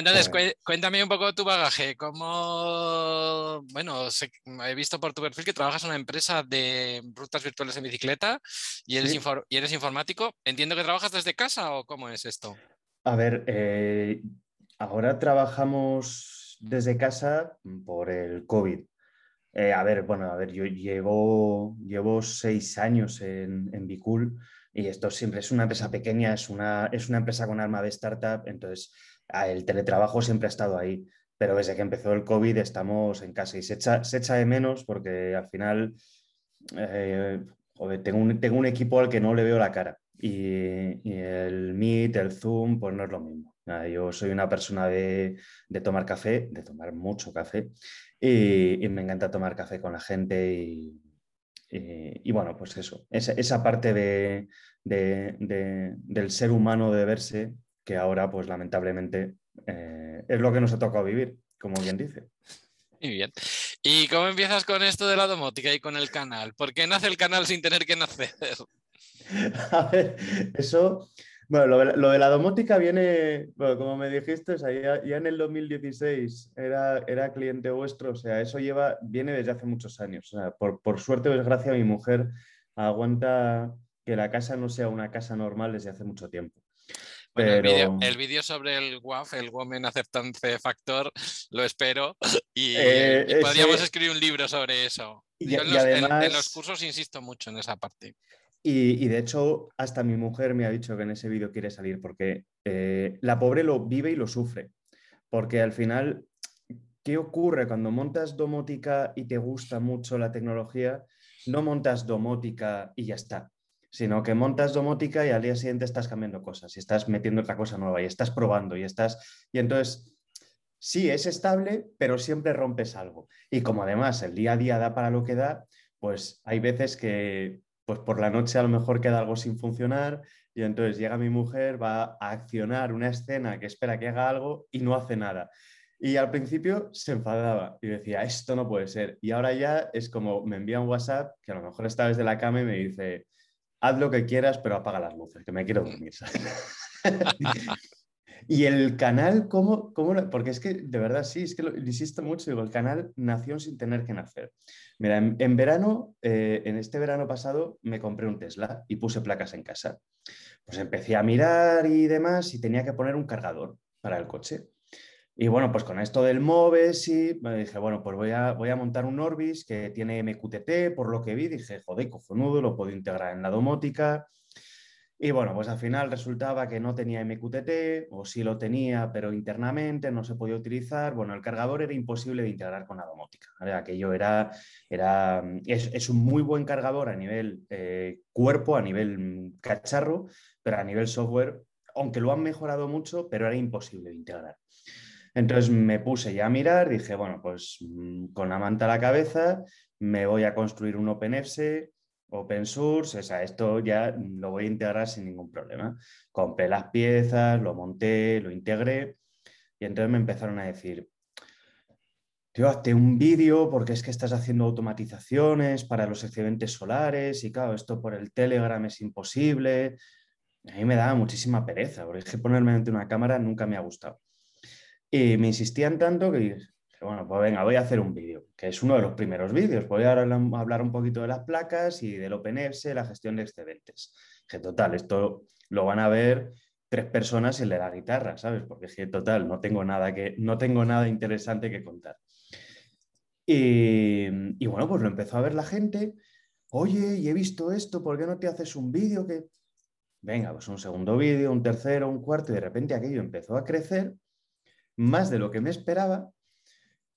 Entonces cuéntame un poco tu bagaje. ¿Cómo, bueno, he visto por tu perfil que trabajas en una empresa de rutas virtuales en bicicleta y eres, y eres informático. ¿Entiendo que trabajas desde casa o cómo es esto? A ver, eh, ahora trabajamos desde casa por el COVID. Eh, a ver, bueno, a ver, yo llevo, llevo seis años en, en Bicool y esto siempre es una empresa pequeña, es una, es una empresa con alma de startup, entonces el teletrabajo siempre ha estado ahí, pero desde que empezó el COVID estamos en casa y se echa, se echa de menos porque al final eh, tengo, un, tengo un equipo al que no le veo la cara y, el Meet, el Zoom, pues no es lo mismo. Yo soy una persona de, tomar café, de tomar mucho café, y, me encanta tomar café con la gente y, bueno, pues eso, esa, parte de, del ser humano de verse, que ahora pues lamentablemente eh, es lo que nos ha tocado vivir, como bien dice. Muy bien. ¿Y cómo empiezas con esto de la domótica y con el canal? ¿Por qué nace el canal sin tener que nacer? A ver, eso, bueno, lo, de la domótica viene, bueno, como me dijiste, ya, en el 2016 era, era cliente vuestro, o sea, eso lleva, viene desde hace muchos años. O sea, por, por suerte o desgracia, mi mujer aguanta que la casa no sea una casa normal desde hace mucho tiempo. El vídeo sobre el WAF, el Women Acceptance Factor, lo espero y, eh, podríamos escribir un libro sobre eso. Y, en, los cursos insisto mucho en esa parte. Y, de hecho, hasta mi mujer me ha dicho que en ese vídeo quiere salir porque eh, la pobre lo vive y lo sufre. Porque al final, ¿qué ocurre cuando montas domótica y te gusta mucho la tecnología? No montas domótica y ya está, sino que montas domótica y al día siguiente estás cambiando cosas y estás metiendo otra cosa nueva y estás probando y estás... Y entonces, sí, es estable, pero siempre rompes algo. Y como además el día a día da para lo que da, pues hay veces que pues por la noche a lo mejor queda algo sin funcionar y entonces llega mi mujer, va a accionar una escena que espera que haga algo y no hace nada. Y al principio se enfadaba y decía, esto no puede ser. Y ahora ya es como me envía un WhatsApp que a lo mejor está desde la cama y me dice, haz lo que quieras, pero apaga las luces, que me quiero dormir. Y el canal, ¿cómo, cómo? Porque es que, de verdad, sí, es que lo, insisto mucho, digo, el canal nació sin tener que nacer. Mira, en, verano, eh, en este verano pasado, me compré un Tesla y puse placas en casa. Pues empecé a mirar y demás y tenía que poner un cargador para el coche. Y bueno, pues con esto del MOVES y me dije, bueno, pues voy a, voy a montar un Orbis que tiene MQTT, por lo que vi, dije, joder, cojonudo, lo puedo integrar en la domótica. Y bueno, pues al final resultaba que no tenía MQTT o sí lo tenía, pero internamente no se podía utilizar. Bueno, el cargador era imposible de integrar con la domótica. Aquello era, era es, un muy buen cargador a nivel eh, cuerpo, a nivel cacharro, pero a nivel software, aunque lo han mejorado mucho, pero era imposible de integrar. Entonces me puse ya a mirar, dije, bueno, pues mm, con la manta a la cabeza me voy a construir un OpenFS open source, o sea, esto ya lo voy a integrar sin ningún problema. Compré las piezas, lo monté, lo integré y entonces me empezaron a decir, tío, hazte un vídeo porque es que estás haciendo automatizaciones para los excedentes solares y claro, esto por el Telegram es imposible. A mí me daba muchísima pereza, porque es que ponerme ante una cámara nunca me ha gustado. Y me insistían tanto que bueno, pues venga, voy a hacer un vídeo, que es uno de los primeros vídeos. Voy a hablar un poquito de las placas y del OpenFS, la gestión de excedentes. Que total, esto lo van a ver tres personas y le da guitarra, ¿sabes? Porque es que total, no tengo nada, que, no tengo nada interesante que contar. Y, y, bueno, pues lo empezó a ver la gente. Oye, y he visto esto, ¿por qué no te haces un vídeo? Que... Venga, pues un segundo vídeo, un tercero, un cuarto, y de repente aquello empezó a crecer más de lo que me esperaba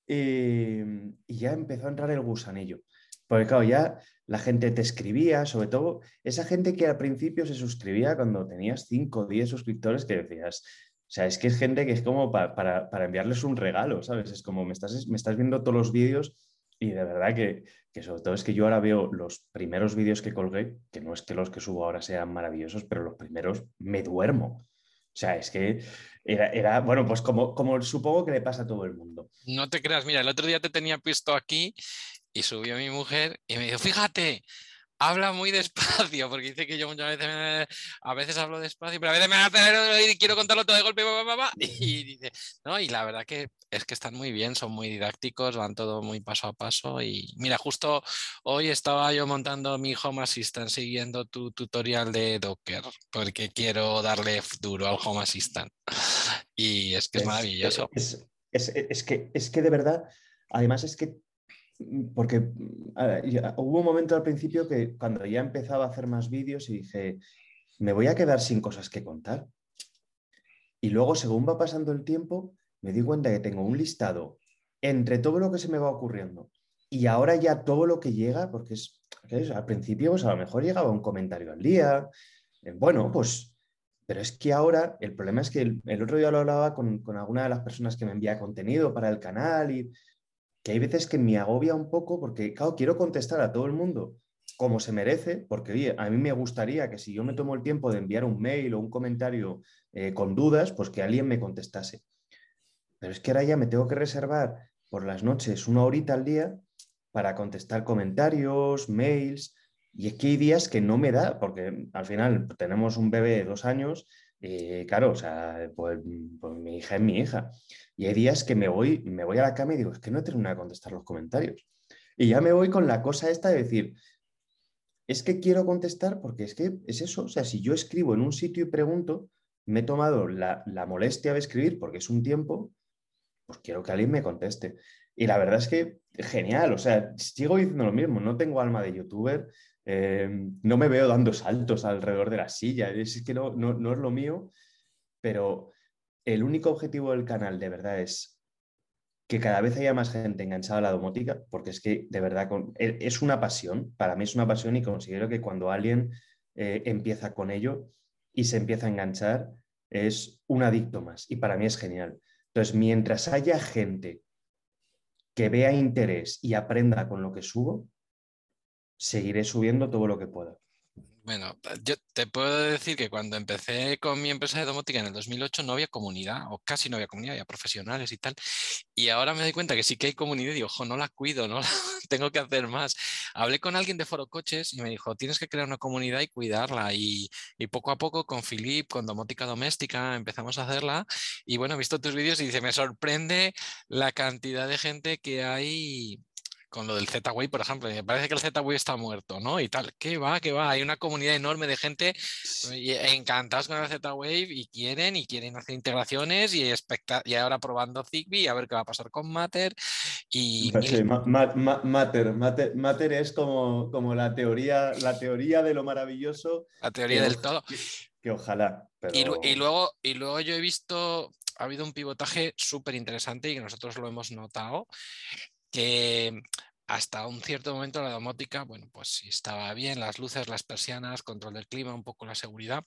Em, y ya empezó a entrar el gusanillo. Porque claro, ya la gente te escribía, sobre todo esa gente que al principio se suscribía cuando tenías 5 o 10 suscriptores que decías, o sea, es que es gente que es como para, enviarles un regalo, ¿sabes? Es como me estás, me estás viendo todos los vídeos y de verdad que, que, sobre todo es que yo ahora veo los primeros vídeos que colgué, que no es que los que subo ahora sean maravillosos, pero los primeros me duermo. O sea, es que era, bueno, pues como, como supongo que le pasa a todo el mundo. No te creas, mira, el otro día te tenía puesto aquí y subió mi mujer y me dijo, fíjate, habla muy despacio, porque dice que yo muchas veces, a veces hablo despacio, pero a veces me tener y quiero contarlo todo de golpe, y dice, No, y la verdad que es que están muy bien, son muy didácticos, van todo muy paso a paso. Y mira, justo hoy estaba yo montando mi Home Assistant siguiendo tu tutorial de Docker, porque quiero darle duro al Home Assistant. Y es que es, maravilloso. Es, que, es que de verdad, además es que porque mm, hubo un momento al principio que cuando ya empezaba a hacer más vídeos y dije, me voy a quedar sin cosas que contar. Y luego, según va pasando el tiempo, me di cuenta que tengo un listado entre todo lo que se me va ocurriendo y ahora ya todo lo que llega, porque es, al principio pues a lo mejor llegaba un comentario al día, eh, bueno, pues, pero es que ahora el problema es que el, otro día lo hablaba con, con, alguna de las personas que me envía contenido para el canal y que hay veces que me agobia un poco porque, claro, quiero contestar a todo el mundo como se merece, porque a mí me gustaría que si yo me tomo el tiempo de enviar un mail o un comentario eh, con dudas, pues que alguien me contestase. Pero es que ahora ya me tengo que reservar por las noches una horita al día para contestar comentarios, mails, y es que hay días que no me da, porque al final tenemos un bebé de dos años, eh, claro, o sea, pues, pues, mi hija es mi hija. Y hay días que me voy, me voy a la cama y digo, es que no tengo nada que contestar los comentarios. Y ya me voy con la cosa esta de decir, es que quiero contestar porque es que es eso, o sea, si yo escribo en un sitio y pregunto, me he tomado la, molestia de escribir porque es un tiempo, pues quiero que alguien me conteste. Y la verdad es que genial, o sea, sigo diciendo lo mismo, no tengo alma de youtuber, eh, no me veo dando saltos alrededor de la silla, es que no, no, no es lo mío, pero el único objetivo del canal de verdad es que cada vez haya más gente enganchada a la domótica, porque es que de verdad e, es una pasión, para mí es una pasión y considero que cuando alguien eh, empieza con ello y se empieza a enganchar, es un adicto más y para mí es genial. Entonces, mientras haya gente que vea interés y aprenda con lo que subo, seguiré subiendo todo lo que pueda. Bueno, yo te puedo decir que cuando empecé con mi empresa de domótica en el 2008 no había comunidad, o casi no había comunidad, había profesionales y tal. Y ahora me doy cuenta que sí que hay comunidad y digo, ojo, no la cuido, no tengo que hacer más. Hablé con alguien de Foro Coches y me dijo, tienes que crear una comunidad y cuidarla. Y, y poco a poco con Philip, con domótica doméstica, empezamos a hacerla. Y bueno, he visto tus vídeos y dice, me sorprende la cantidad de gente que hay con lo del Z-Wave, por ejemplo, me parece que el Z-Wave está muerto, ¿no? Y tal, ¿qué va? ¿Qué va? Hay una comunidad enorme de gente encantados con el Z-Wave y quieren y quieren hacer integraciones y, y ahora probando Zigbee a ver qué va a pasar con Matter. Y Matter, Matter, es como, como la, teoría, la teoría de lo maravilloso. La teoría del todo. Que, ojalá. Y, luego, y luego yo he visto ha habido un pivotaje súper interesante y que nosotros lo hemos notado, que hasta un cierto momento la domótica, bueno, pues si estaba bien, las luces, las persianas, control del clima, un poco la seguridad.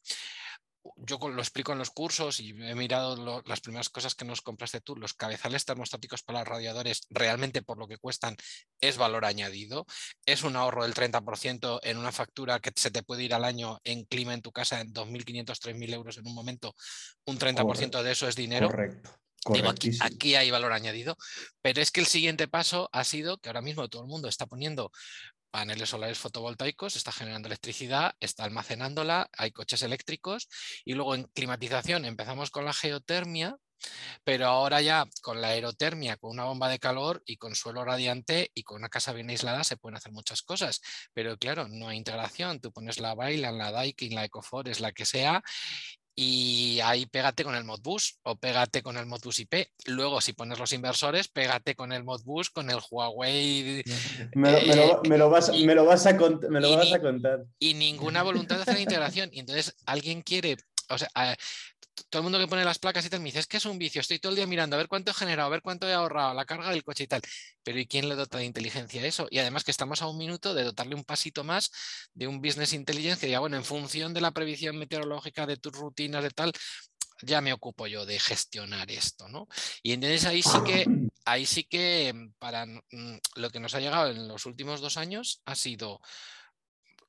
Yo lo explico en los cursos y he mirado las primeras cosas que nos compraste tú, los cabezales termostáticos para los radiadores, realmente por lo que cuestan es valor añadido, es un ahorro del 30% en una factura que se te puede ir al año en clima en tu casa en 2.500, 3.000 euros en un momento, un 30% de eso es dinero. Correcto aquí, hay valor añadido, pero es que el siguiente paso ha sido que ahora mismo todo el mundo está poniendo paneles solares fotovoltaicos, está generando electricidad, está almacenándola, hay coches eléctricos y luego en climatización empezamos con la geotermia, pero ahora ya con la aerotermia, con una bomba de calor y con suelo radiante y con una casa bien aislada se pueden hacer muchas cosas. Pero claro, no hay integración. Tú pones la Bailan, la Daikin, la Ecoforest, la que sea, y ahí pégate con el Modbus o pégate con el Modbus IP. Luego, si pones los inversores, pégate con el Modbus, con el Huawei. Me lo, vas, a, contar. Y ninguna voluntad de hacer integración. Y entonces alguien quiere o sea, todo el mundo que pone las placas y tal me dice, es que es un vicio, estoy todo el día mirando a ver cuánto he generado, a ver cuánto he ahorrado, la carga del coche y tal. Pero ¿y quién le dota de inteligencia a eso? Y además que estamos a un minuto de dotarle un pasito más de un business intelligence que diga, bueno, en función de la previsión meteorológica, de tus rutinas, de tal, ya me ocupo yo de gestionar esto, ¿no? Y entonces ahí sí que, ahí sí que para mm, lo que nos ha llegado en los últimos dos años ha sido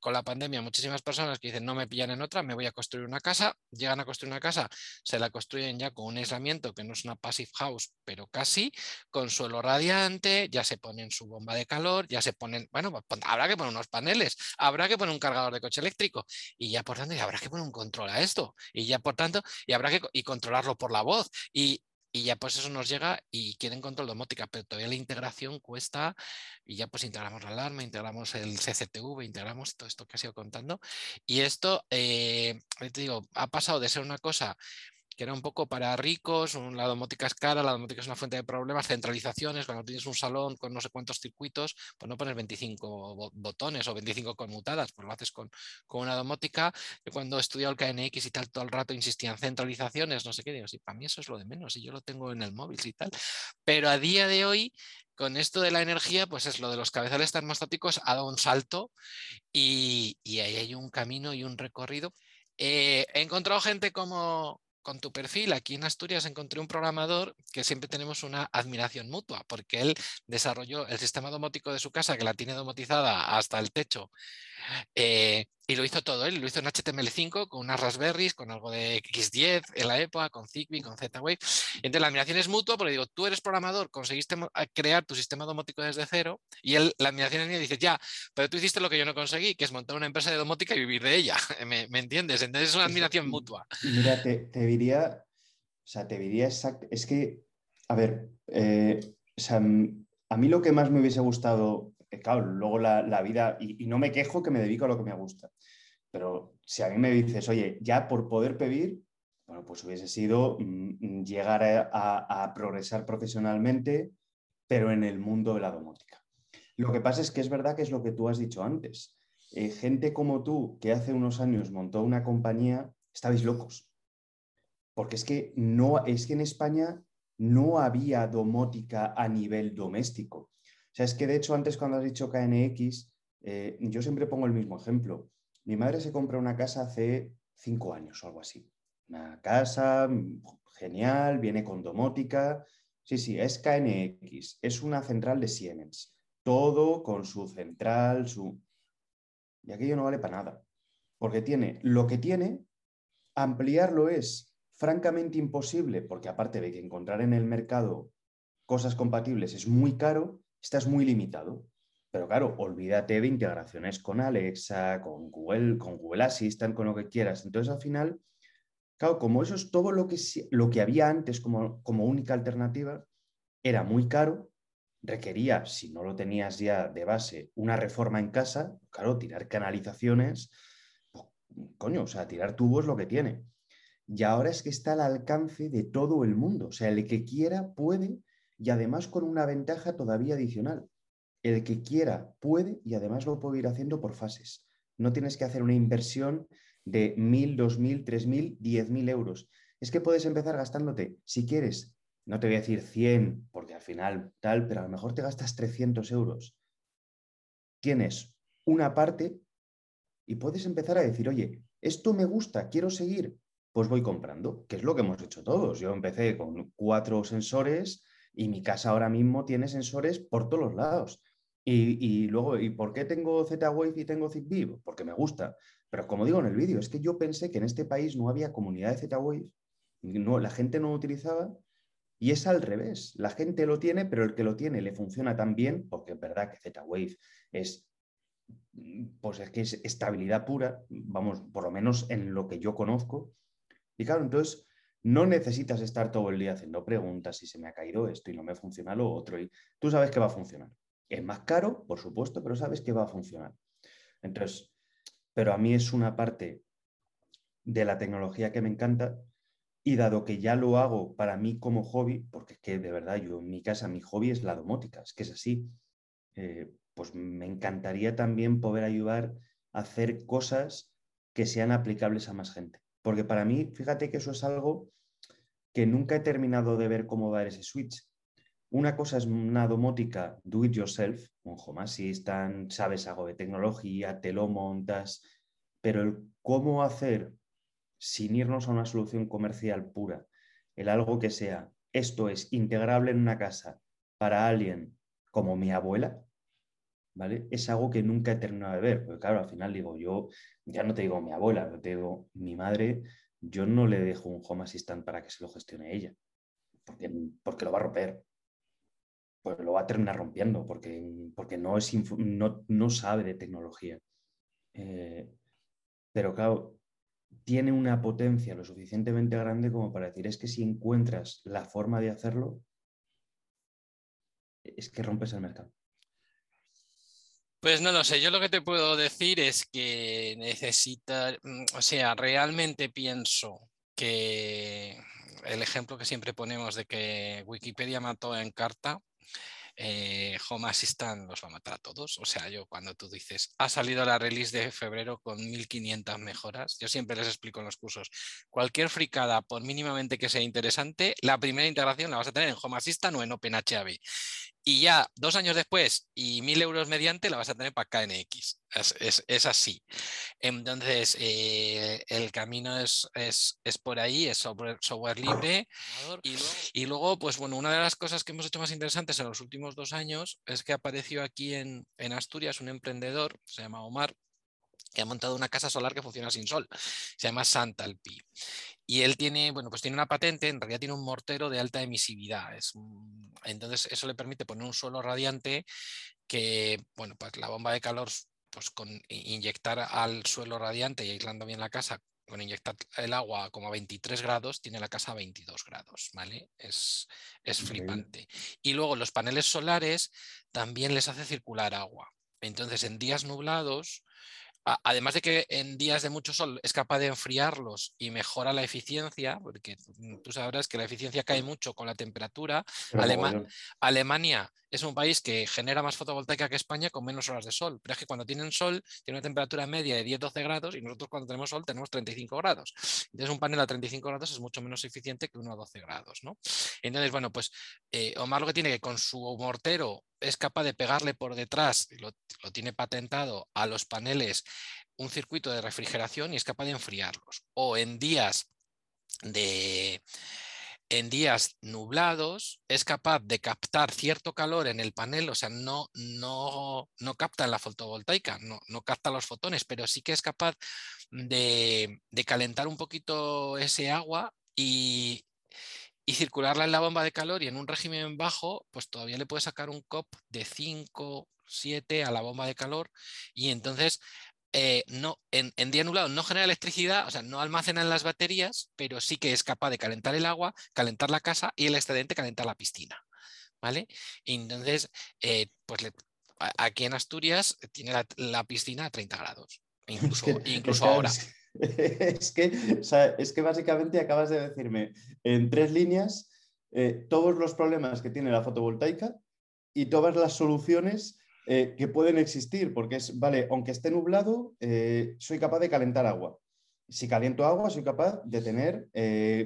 con la pandemia muchísimas personas que dicen no me pillan en otra, me voy a construir una casa, llegan a construir una casa, se la construyen ya con un aislamiento que no es una passive house, pero casi, con suelo radiante, ya se ponen su bomba de calor, ya se ponen, bueno, pues, habrá que poner unos paneles, habrá que poner un cargador de coche eléctrico y ya por tanto, y habrá que poner un control a esto y ya por tanto, y habrá que y controlarlo por la voz y y ya pues eso nos llega y quieren control domótica, pero todavía la integración cuesta y ya pues integramos la alarma, integramos el CCTV, integramos todo esto que has ido contando. Y esto, eh, te digo, ha pasado de ser una cosa que era un poco para ricos, la domótica es cara, la domótica es una fuente de problemas, centralizaciones, cuando tienes un salón con no sé cuántos circuitos, pues no pones 25 botones o 25 conmutadas, pues lo haces con, con una domótica. Yo cuando he estudiado el KNX y tal, todo el rato insistía en centralizaciones, no sé qué, digo, sí, para mí eso es lo de menos y yo lo tengo en el móvil y tal. Pero a día de hoy con esto de la energía, pues es lo de los cabezales termostáticos, ha dado un salto y, ahí hay un camino y un recorrido. Eh, he encontrado gente como, con tu perfil, aquí en Asturias encontré un programador que siempre tenemos una admiración mutua, porque él desarrolló el sistema domótico de su casa, que la tiene domotizada hasta el techo, eh, y lo hizo todo él, lo hizo en HTML5 con unas Raspberries, con algo de X10 en la época, con Zigbee, con Z-Wave. Entonces la admiración es mutua porque digo, tú eres programador, conseguiste crear tu sistema domótico desde cero y él, la admiración es mía, dice, ya, pero tú hiciste lo que yo no conseguí, que es montar una empresa de domótica y vivir de ella. ¿Me, entiendes? Entonces es una admiración mutua. Mira, te, diría, o sea, te diría exacto, es que, a ver, eh, o sea, a mí lo que más me hubiese gustado claro, luego la, vida, y, no me quejo que me dedico a lo que me gusta, pero si a mí me dices, oye, ya por poder pedir, bueno, pues hubiese sido mm, mm, llegar a, progresar profesionalmente, pero en el mundo de la domótica. Lo que pasa es que es verdad que es lo que tú has dicho antes. Eh, gente como tú, que hace unos años montó una compañía, estabais locos. Porque es que, no, es que en España no había domótica a nivel doméstico sea, es que de hecho antes cuando has dicho KNX, eh, yo siempre pongo el mismo ejemplo. Mi madre se compra una casa hace cinco años o algo así. Una casa genial, viene con domótica. Sí, sí, es KNX, es una central de Siemens. Todo con su central, su... Y aquello no vale para nada. Porque tiene lo que tiene, ampliarlo es francamente imposible, porque aparte de que encontrar en el mercado cosas compatibles es muy caro estás muy limitado. Pero claro, olvídate de integraciones con Alexa, con Google, con Google Assistant, con lo que quieras. Entonces, al final, claro, como eso es todo lo que, lo que había antes como, como única alternativa, era muy caro, requería, si no lo tenías ya de base, una reforma en casa, claro, tirar canalizaciones, pues, coño, o sea, tirar tubos lo que tiene. Y ahora es que está al alcance de todo el mundo. O sea, el que quiera puede y además con una ventaja todavía adicional. El que quiera puede y además lo puede ir haciendo por fases. No tienes que hacer una inversión de 1.000, 2.000, 3.000, 10.000 euros. Es que puedes empezar gastándote, si quieres, no te voy a decir 100, porque al final tal, pero a lo mejor te gastas 300 euros. Tienes una parte y puedes empezar a decir, oye, esto me gusta, quiero seguir, pues voy comprando, que es lo que hemos hecho todos. Yo empecé con cuatro sensores, y mi casa ahora mismo tiene sensores por todos los lados. Y, luego, ¿y por qué tengo Z-Wave y tengo Zigbee? Porque me gusta. Pero como digo en el vídeo, es que yo pensé que en este país no había comunidad de Z-Wave, no, la gente no lo utilizaba y es al revés. La gente lo tiene, pero el que lo tiene le funciona tan bien, porque es verdad que Z-Wave es, pues es que es estabilidad pura, vamos, por lo menos en lo que yo conozco. Y claro, entonces no necesitas estar todo el día haciendo preguntas si se me ha caído esto y no me funciona lo otro. Y tú sabes que va a funcionar. Es más caro, por supuesto, pero sabes que va a funcionar. Entonces, pero a mí es una parte de la tecnología que me encanta y dado que ya lo hago para mí como hobby, porque es que de verdad yo en mi casa mi hobby es la domótica, es que es así, eh, pues me encantaría también poder ayudar a hacer cosas que sean aplicables a más gente. Porque para mí, fíjate que eso es algo que nunca he terminado de ver cómo dar ese switch. Una cosa es una domótica do it yourself, un home assistant, sabes algo de tecnología, te lo montas, pero el cómo hacer sin irnos a una solución comercial pura, el algo que sea, esto es integrable en una casa para alguien como mi abuela, ¿vale? Es algo que nunca he terminado de ver, porque claro, al final digo, yo ya no te digo mi abuela, te digo mi madre, yo no le dejo un home assistant para que se lo gestione ella, porque, porque lo va a romper, pues lo va a terminar rompiendo, porque, porque no, es no, sabe de tecnología. Eh, pero claro, tiene una potencia lo suficientemente grande como para decir, es que si encuentras la forma de hacerlo, es que rompes el mercado. Pues no lo sé, yo lo que te puedo decir es que necesita, mm, o sea, realmente pienso que el ejemplo que siempre ponemos de que Wikipedia mató en carta, eh, Home Assistant los va a matar a todos. O sea, yo cuando tú dices, ha salido la release de febrero con 1500 mejoras, yo siempre les explico en los cursos, cualquier fricada, por mínimamente que sea interesante, la primera integración la vas a tener en Home Assistant o en OpenHAB y ya dos años después y mil euros mediante la vas a tener para KNX. Es, así. Entonces, eh, el camino es, es, por ahí, es software, libre. Y luego, pues bueno, una de las cosas que hemos hecho más interesantes en los últimos dos años es que apareció aquí en, en Asturias un emprendedor, se llama Omar, que ha montado una casa solar que funciona sin sol. Se llama Santalpi. Y él tiene, bueno, pues tiene una patente, en realidad tiene un mortero de alta emisividad. Es, entonces, eso le permite poner un suelo radiante que, bueno, pues la bomba de calor, pues con inyectar al suelo radiante y aislando bien la casa, con inyectar el agua como a 23 grados, tiene la casa a 22 grados, ¿vale? Es, es flipante. Y luego los paneles solares también les hace circular agua. Entonces, en días nublados, además de que en días de mucho sol es capaz de enfriarlos y mejora la eficiencia, porque tú sabrás que la eficiencia cae mucho con la temperatura. Alemania es un país que genera más fotovoltaica que España con menos horas de sol, pero es que cuando tienen sol tiene una temperatura media de 10-12 grados y nosotros cuando tenemos sol tenemos 35 grados. Entonces un panel a 35 grados es mucho menos eficiente que uno a 12 grados. ¿no? Entonces, bueno, pues eh, Omar lo que tiene que con su mortero es capaz de pegarle por detrás, lo, lo tiene patentado, a los paneles un circuito de refrigeración y es capaz de enfriarlos. O en días de en días nublados es capaz de captar cierto calor en el panel, o sea, no, no, no capta la fotovoltaica, no, no, capta los fotones, pero sí que es capaz de, de calentar un poquito ese agua y, y circularla en la bomba de calor y en un régimen bajo, pues todavía le puede sacar un COP de 5, 7 a la bomba de calor. Y entonces eh, no, en, día nublado no genera electricidad, o sea, no almacena en las baterías, pero sí que es capaz de calentar el agua, calentar la casa y el excedente calentar la piscina. ¿Vale? entonces, eh, pues aquí en Asturias tiene la, piscina a 30 grados, incluso, incluso ahora. Es que, es que básicamente acabas de decirme en tres líneas eh, todos los problemas que tiene la fotovoltaica y todas las soluciones eh, que pueden existir, porque es, vale, aunque esté nublado, eh, soy capaz de calentar agua. Si caliento agua, soy capaz de tener,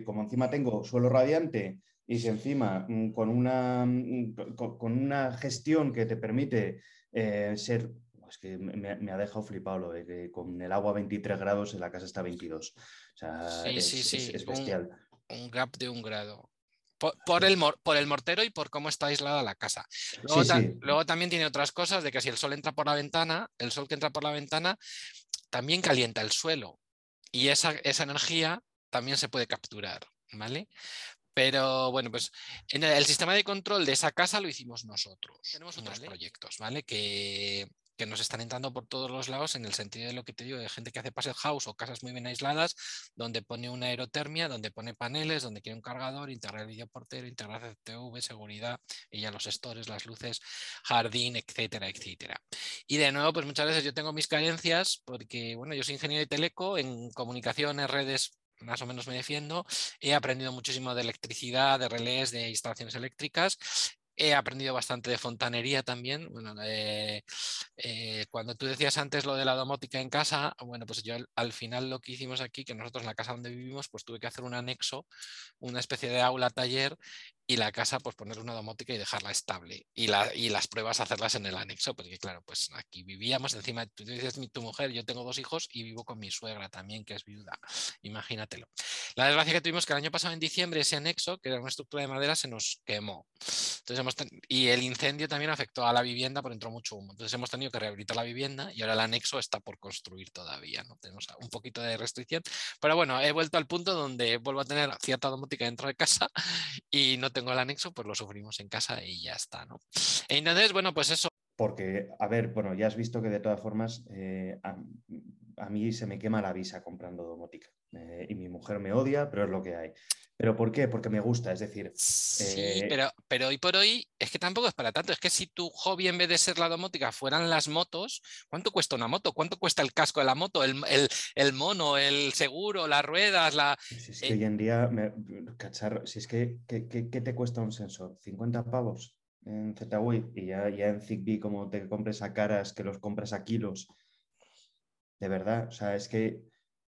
como encima tengo suelo radiante y si encima mm, con una, mm, con, una gestión que te permite ser es que me, ha dejado flipado lo de que con el agua a 23 grados en la casa está a 22. O sea, sí, es, sí, sí. Es, bestial. Un, gap de un grado. Por, el, por, el, mortero y por cómo está aislada la casa. Luego, luego, también tiene otras cosas de que si el sol entra por la ventana, el sol que entra por la ventana también calienta el suelo y esa, esa energía también se puede capturar. ¿Vale? Pero bueno, pues en el, sistema de control de esa casa lo hicimos nosotros. Tenemos otros proyectos, ¿vale? Que, que nos están entrando por todos los lados en el sentido de lo que te digo, de gente que hace passive house o casas muy bien aisladas, donde pone una aerotermia, donde pone paneles, donde quiere un cargador, integrar el videoportero, integrar CTV, seguridad, y ya los stores, las luces, jardín, etcétera, etcétera. Y de nuevo, pues muchas veces yo tengo mis carencias porque, bueno, yo soy ingeniero de teleco, en comunicaciones, redes más o menos me defiendo. He aprendido muchísimo de electricidad, de relés, de instalaciones eléctricas He aprendido bastante de fontanería también. Bueno, eh, cuando tú decías antes lo de la domótica en casa, bueno, pues yo al, final lo que hicimos aquí, que nosotros en la casa donde vivimos, pues tuve que hacer un anexo, una especie de aula taller y la casa pues poner una domótica y dejarla estable y las pruebas hacerlas en el anexo, porque claro, pues aquí vivíamos encima, tú dices tu mujer, yo tengo dos hijos y vivo con mi suegra también, que es viuda, imagínatelo. La desgracia que tuvimos que el año pasado en diciembre ese anexo, que era una estructura de madera, se nos quemó. Entonces hemos y el incendio también afectó a la vivienda, porque entró mucho humo. Entonces hemos tenido que rehabilitar la vivienda y ahora el anexo está por construir todavía, ¿no? Tenemos un poquito de restricción, pero bueno, he vuelto al punto donde vuelvo a tener cierta domótica dentro de casa y no tengo el anexo, pues lo sufrimos en casa y ya está, ¿no? E entonces, bueno, pues eso. Porque, a ver, bueno, ya has visto que de todas formas eh, a, mí se me quema la visa comprando domótica. Eh, y mi mujer me odia, pero es lo que hay. ¿Pero por qué? Porque me gusta, es decir... Sí, eh, pero, pero hoy por hoy es que tampoco es para tanto. Es que si tu hobby en vez de ser la domótica fueran las motos, ¿cuánto cuesta una moto? ¿Cuánto cuesta el casco de la moto? El, el, el mono, el seguro, las ruedas, la... Si es que eh, hoy en día, me- cacharro, si es que, ¿qué, qué- qué te cuesta un sensor? ¿50 pavos en ZWave? Y ya, ya en Zigbee, como te compres a caras, que los compras a kilos. De verdad, o sea, es que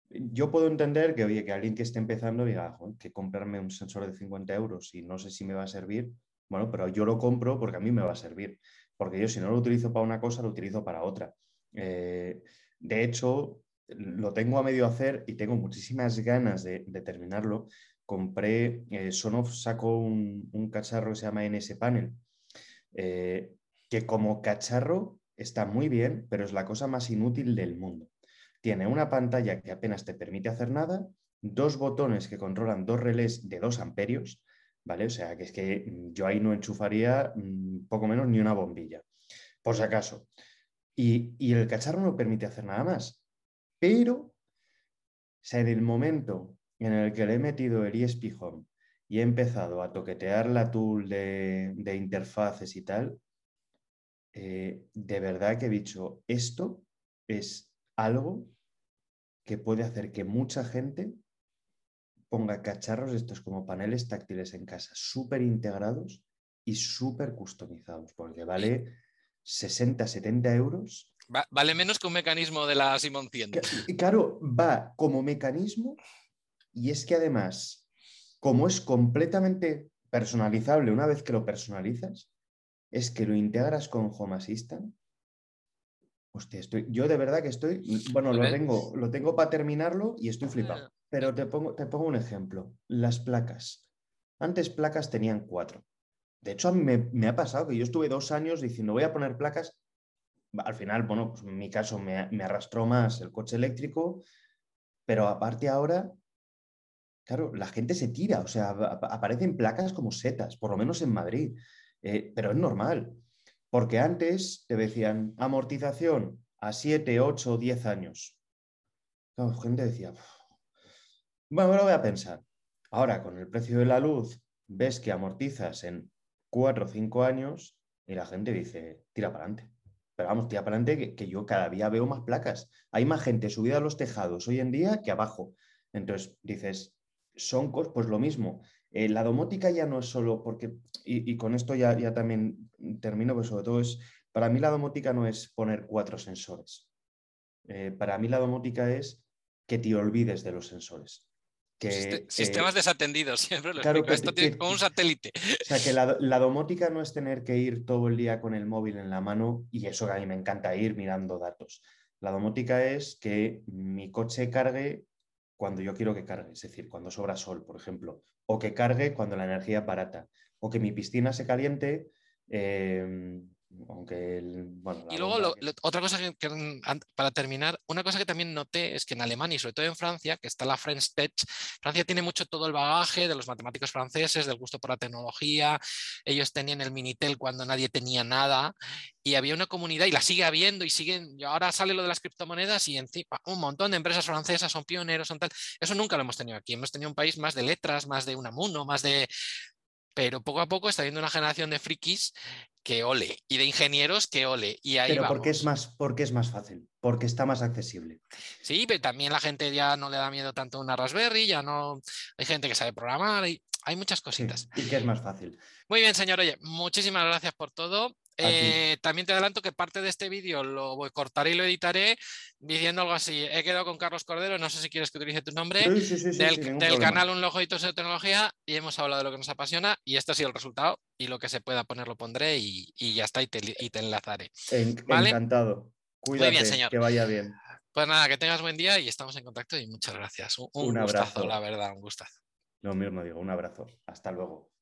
yo puedo entender que, oye, que alguien que esté empezando diga, "Joder, que comprarme un sensor de 50 euros y no sé si me va a servir. Bueno, pero yo lo compro porque a mí me va a servir. Porque yo si no lo utilizo para una cosa, lo utilizo para otra. Eh, de hecho, lo tengo a medio hacer y tengo muchísimas ganas de, terminarlo. Compré, eh, Sonoff sacó un, un cacharro que se llama NS Panel, eh, que como cacharro está muy bien, pero es la cosa más inútil del mundo. Tiene una pantalla que apenas te permite hacer nada, dos botones que controlan dos relés de 2 amperios, ¿vale? O sea, que es que mm, yo ahí no enchufaría mm, poco menos ni una bombilla, por si acaso. Y, y el cacharro no permite hacer nada más. Pero, o sea, en el momento en el que le he metido el ESP Home y he empezado a toquetear la tool de, de interfaces y tal, eh, de verdad que he dicho, esto es algo que puede hacer que mucha gente ponga cacharros estos como paneles táctiles en casa, súper integrados y súper customizados, porque vale 60, 70 euros. va- vale menos que un mecanismo de la Simon 100. Que- Y claro, va como mecanismo y es que además, como es completamente personalizable una vez que lo personalizas, es que lo integras con Home Assistant. Hostia, estoy, yo de verdad que estoy, bueno, lo tengo, lo tengo para terminarlo y estoy flipado. Ah. Pero te pongo, te pongo un ejemplo. Las placas. Antes placas tenían cuatro. De hecho, a mí me, me ha pasado que yo estuve dos años diciendo voy a poner placas. Al final, bueno, pues en mi caso me, me arrastró más el coche eléctrico, pero aparte ahora, claro, la gente se tira, o sea, ap- aparecen placas como setas, por lo menos en Madrid. Eh, pero es normal, porque antes te decían amortización a 7, 8, 10 años. Claro, gente decía, "Uf, bueno, me lo voy a pensar. Ahora, con el precio de la luz, ves que amortizas en 4 o 5 años y la gente dice, tira para adelante. Pero vamos, tira para adelante que, yo cada día veo más placas. Hay más gente subida a los tejados hoy en día que abajo. Entonces dices, son pues lo mismo. Eh, la domótica ya no es solo porque, y, y con esto ya, ya también termino, pues sobre todo es, para mí la domótica no es poner cuatro sensores. Eh, para mí la domótica es que te olvides de los sensores. Que, eh, Sistemas desatendidos, siempre lo claro, explico. que- Esto que- tiene como un satélite. o sea, que la, la domótica no es tener que ir todo el día con el móvil en la mano y eso que a mí me encanta ir mirando datos. La domótica es que mi coche cargue cuando yo quiero que cargue, es decir, cuando sobra sol, por ejemplo, o que cargue cuando la energía es barata, o que mi piscina se caliente, eh, aunque el, bueno, la Y luego, lo- lo- otra cosa que, para terminar, una cosa que también noté es que en Alemania y sobre todo en Francia, que está la French Tech, Francia tiene mucho todo el bagaje de los matemáticos franceses, del gusto por la tecnología. Ellos tenían el Minitel cuando nadie tenía nada y había una comunidad y la sigue habiendo y siguen. y ahora sale lo de las criptomonedas y encima un montón de empresas francesas son pioneros, son tal. Eso nunca lo hemos tenido aquí. Hemos tenido un país más de letras, más de Unamuno, más de. Pero poco a poco está habiendo una generación de frikis que ole y de ingenieros que ole. Y ahí Pero vamos. porque es, más, porque es más fácil, porque está más accesible. Sí, pero también la gente ya no le da miedo tanto una Raspberry, ya no. Hay gente que sabe programar, y hay muchas Sí, cositas. y que es más fácil. Muy bien, señor. Oye, muchísimas gracias por todo. Eh, también te adelanto que parte de este vídeo lo voy- cortaré y lo editaré diciendo algo así. He quedado con Carlos Cordero, no sé si quieres que utilice tu nombre, Sí, sí, sí, sí, del, canal Un Lojo y de Tecnología y hemos hablado de lo que nos apasiona y este ha sido el resultado y lo que se pueda poner lo pondré y, y ya está y te, li- y te enlazaré. En- ¿Vale? Encantado. Cuídate, bien, señor. que vaya bien. Pues nada, que tengas buen día y estamos en contacto y muchas gracias. Un, un Un gustazo, abrazo. la verdad, un gustazo. Lo mismo digo, un abrazo. Hasta luego.